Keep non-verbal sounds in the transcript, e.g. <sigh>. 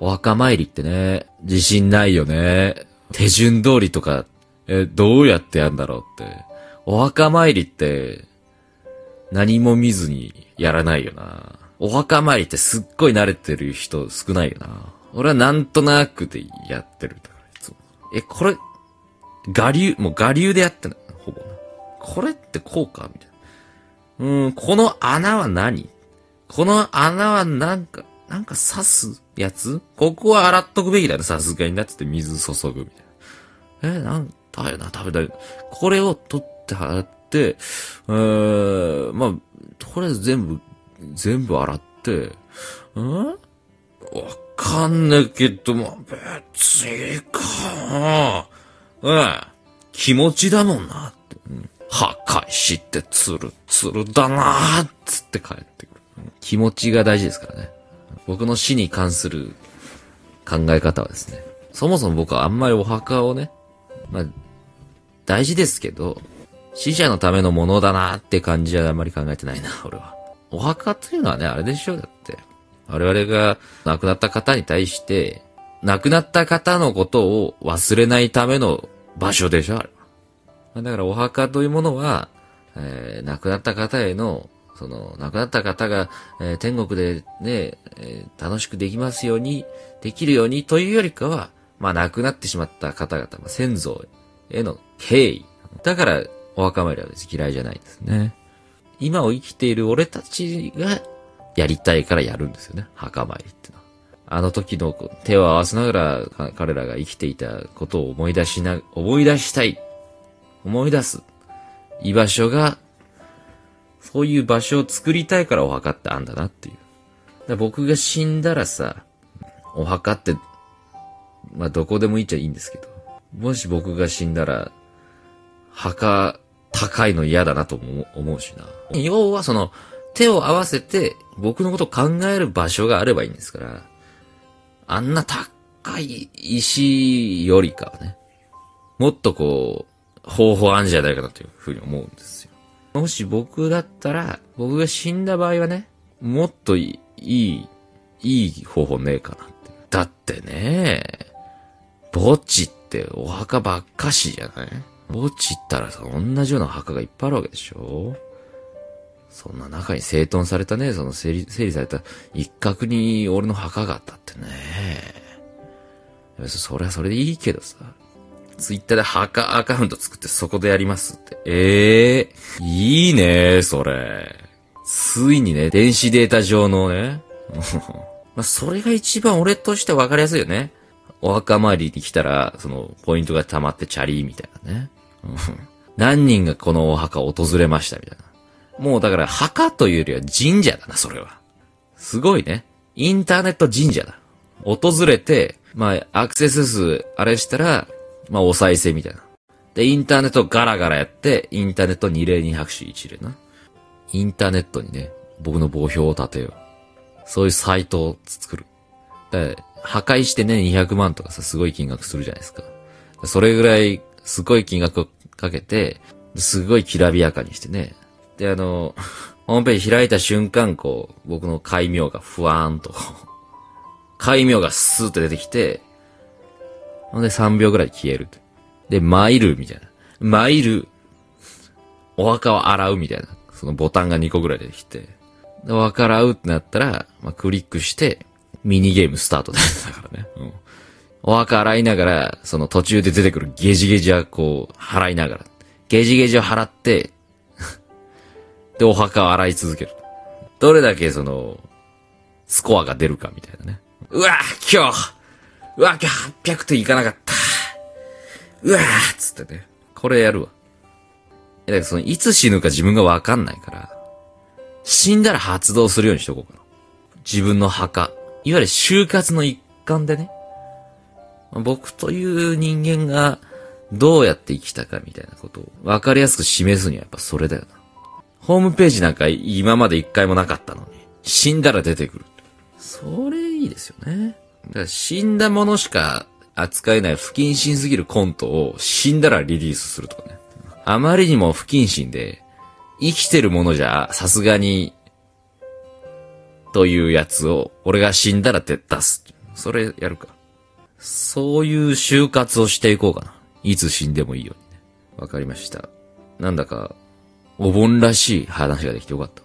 お墓参りってね、自信ないよね。手順通りとか、え、どうやってやんだろうって。お墓参りって、何も見ずにやらないよな。お墓参りってすっごい慣れてる人少ないよな。俺はなんとなくでやってるだから、いつも。え、これ、我流、もう我流でやってんだ。ほぼな。これってこうかみたいな。うーん、この穴は何？この穴はなんか、なんか刺すやつ？ここは洗っとくべきだね、さすがになっつって水注ぐみたいな。え、なんだよな、食べたい。これを取って払って、えー、まあ、とりあえず全部、全部洗って、うんわかんないけど、まあ、別にいいか。うん。気持ちだもんなって。うん破壊してツルツルだなーっつって帰ってくる。気持ちが大事ですからね。僕の死に関する考え方はですね。そもそも僕はあんまりお墓をね、まあ、大事ですけど、死者のためのものだなって感じはあんまり考えてないな、<laughs> 俺は。お墓というのはね、あれでしょだって。我々が亡くなった方に対して、亡くなった方のことを忘れないための場所でしょあれは。だからお墓というものは、えー亡くなった方への、その、亡くなった方が、えー天国でね、えー楽しくできますように、できるようにというよりかは、まあ亡くなってしまった方々、まあ、先祖への敬意。だから、お墓参りは別に嫌いじゃないですね。今を生きている俺たちがやりたいからやるんですよね。墓参りってのは。あの時の手を合わせながら彼らが生きていたことを思い出しな、思い出したい。思い出す。居場所が、そういう場所を作りたいからお墓ってあんだなっていう。だ僕が死んだらさ、お墓って、まあどこでもいいっちゃいいんですけど、もし僕が死んだら、墓高いの嫌だなとも思うしな。要はその、手を合わせて僕のことを考える場所があればいいんですから、あんな高い石よりかはね、もっとこう、方法あんじゃないかなというふうに思うんですよ。もし僕だったら、僕が死んだ場合はね、もっといい、いい方法ねえかなって。だってね、墓地ってお墓ばっかしじゃない？墓地ったらさ、同じような墓がいっぱいあるわけでしょ？そんな中に整頓されたね、その整理、整理された一角に俺の墓があったってね。それはそれでいいけどさ。ツイッターで墓アカウント作ってそこでやりますって。ええいいねそれ。ついにね、電子データ上のね。<laughs> まあ、それが一番俺として分かりやすいよね。お墓参りに来たら、その、ポイントが溜まってチャリーみたいなね。<laughs> 何人がこのお墓を訪れましたみたいな。もうだから墓というよりは神社だな、それは。すごいね。インターネット神社だ。訪れて、まあ、アクセス数、あれしたら、まあ、お再生みたいな。で、インターネットガラガラやって、インターネット二例二拍手一例な。インターネットにね、僕の墓標を立てよう。そういうサイトを作る。で、破壊してね、200万とかさ、すごい金額するじゃないですか。それぐらい、すごい金額をかけて、すごいきらびやかにしてね。で、あの、ホームページ開いた瞬間、こう、僕の戒名がふわーんと、こ <laughs> う戒名がスーッと出てきて、ほんで3秒ぐらい消える。で、参るみたいな。参る。お墓を洗うみたいな。そのボタンが2個ぐらい出てきて。で、お墓洗うってなったら、まあ、クリックして、ミニゲームスタートだからね。うん。お墓洗いながら、その途中で出てくるゲジゲジはこう、払いながら。ゲジゲジを払って、で、お墓を洗い続ける。どれだけその、スコアが出るかみたいなね。うわ今日うわ今日800点いかなかったうわーっつってね。これやるわ。え、だその、いつ死ぬか自分がわかんないから、死んだら発動するようにしとこうかな。自分の墓。いわゆる就活の一環でね。僕という人間がどうやって生きたかみたいなことを分かりやすく示すにはやっぱそれだよな。ホームページなんか今まで一回もなかったのに、死んだら出てくる。それいいですよね。だから死んだものしか扱えない不謹慎すぎるコントを死んだらリリースするとかね。あまりにも不謹慎で、生きてるものじゃさすがに、というやつを俺が死んだら出す。それやるか。そういう就活をしていこうかな。いつ死んでもいいようにね。わかりました。なんだか、お盆らしい話ができてよかった。